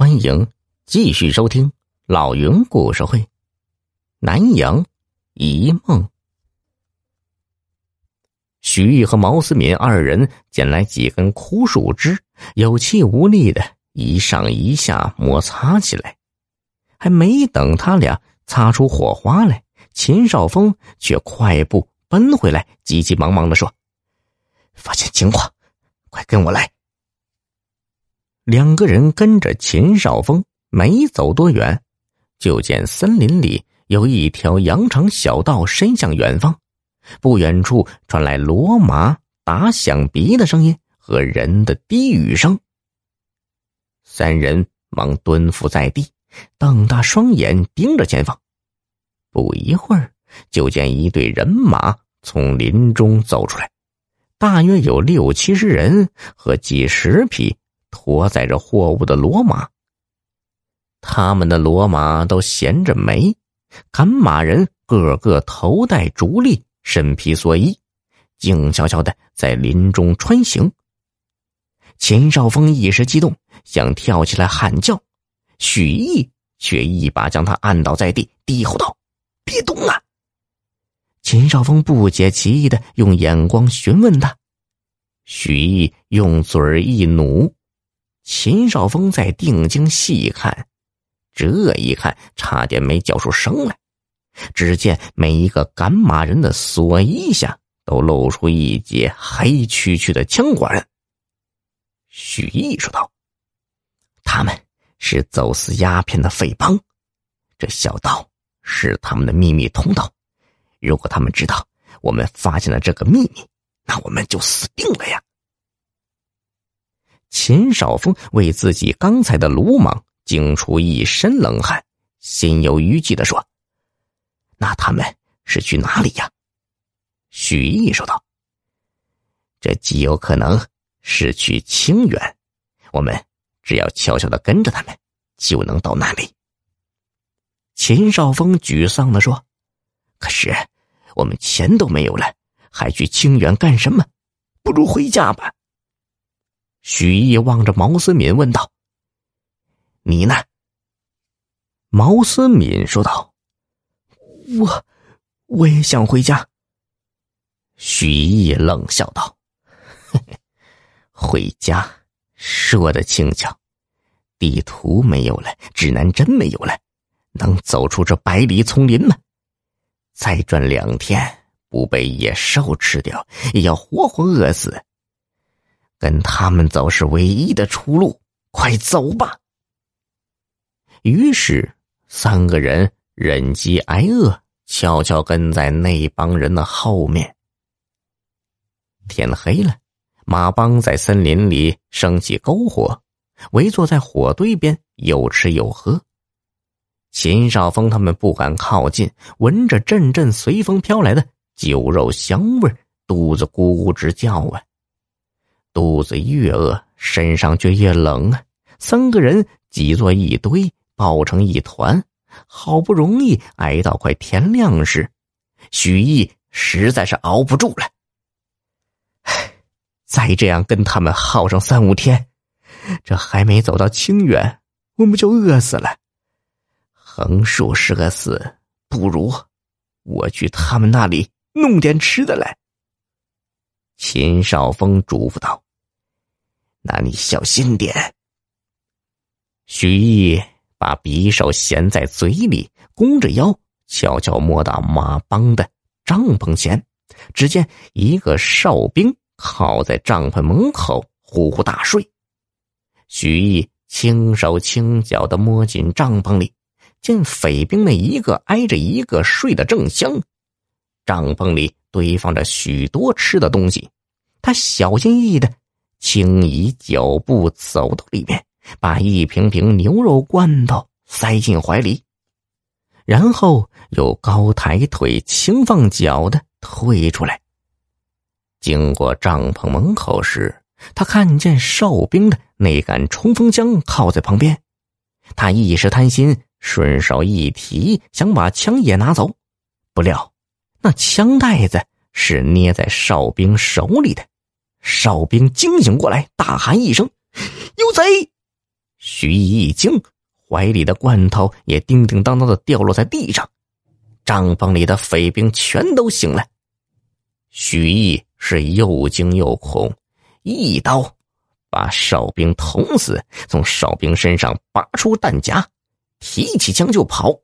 欢迎继续收听老云故事会，《南阳一梦》。徐毅和毛思敏二人捡来几根枯树枝，有气无力的一上一下摩擦起来。还没等他俩擦出火花来，秦少峰却快步奔回来，急急忙忙的说：“发现情况，快跟我来。”两个人跟着秦少峰，没走多远，就见森林里有一条羊肠小道伸向远方，不远处传来骡马打响鼻的声音和人的低语声。三人忙蹲伏在地，瞪大双眼盯着前方。不一会儿，就见一队人马从林中走出来，大约有六七十人和几十匹。驮载着货物的骡马，他们的骡马都衔着煤，赶马人个个头戴竹笠，身披蓑衣，静悄悄的在林中穿行。秦少峰一时激动，想跳起来喊叫，许毅却一把将他按倒在地，低吼道：“别动啊！”秦少峰不解其意的用眼光询问他，许毅用嘴一努。秦少峰在定睛细看，这一看差点没叫出声来。只见每一个赶马人的蓑衣下都露出一截黑黢黢的枪管。许毅说道：“他们是走私鸦片的匪帮，这小道是他们的秘密通道。如果他们知道我们发现了这个秘密，那我们就死定了呀！”秦少峰为自己刚才的鲁莽惊出一身冷汗，心有余悸的说：“那他们是去哪里呀？”许毅说道：“这极有可能是去清远，我们只要悄悄的跟着他们，就能到那里。”秦少峰沮丧的说：“可是我们钱都没有了，还去清远干什么？不如回家吧。”许毅望着毛思敏问道：“你呢？”毛思敏说道：“我，我也想回家。”许毅冷笑道：“ 回家，说的轻巧。地图没有了，指南针没有了，能走出这百里丛林吗？再转两天，不被野兽吃掉，也要活活饿死。”跟他们走是唯一的出路，快走吧。于是三个人忍饥挨饿，悄悄跟在那帮人的后面。天黑了，马帮在森林里升起篝火，围坐在火堆边，有吃有喝。秦少峰他们不敢靠近，闻着阵阵随风飘来的酒肉香味肚子咕咕直叫啊。肚子越饿，身上就越冷啊！三个人挤作一堆，抱成一团，好不容易挨到快天亮时，许毅实在是熬不住了。唉再这样跟他们耗上三五天，这还没走到清远，我们就饿死了。横竖是个死，不如我去他们那里弄点吃的来。秦少峰嘱咐道。那你小心点。许毅把匕首衔在嘴里，弓着腰，悄悄摸到马帮的帐篷前。只见一个哨兵靠在帐篷门口呼呼大睡。许毅轻手轻脚的摸进帐篷里，见匪兵们一个挨着一个睡得正香。帐篷里堆放着许多吃的东西，他小心翼翼的。轻移脚步走到里面，把一瓶瓶牛肉罐头塞进怀里，然后又高抬腿、轻放脚的退出来。经过帐篷门口时，他看见哨兵的那杆冲锋枪靠在旁边，他一时贪心，顺手一提，想把枪也拿走，不料那枪袋子是捏在哨兵手里的。哨兵惊醒过来，大喊一声：“有贼！”徐毅一惊，怀里的罐头也叮叮当当的掉落在地上，帐篷里的匪兵全都醒来。徐毅是又惊又恐，一刀把哨兵捅死，从哨兵身上拔出弹夹，提起枪就跑。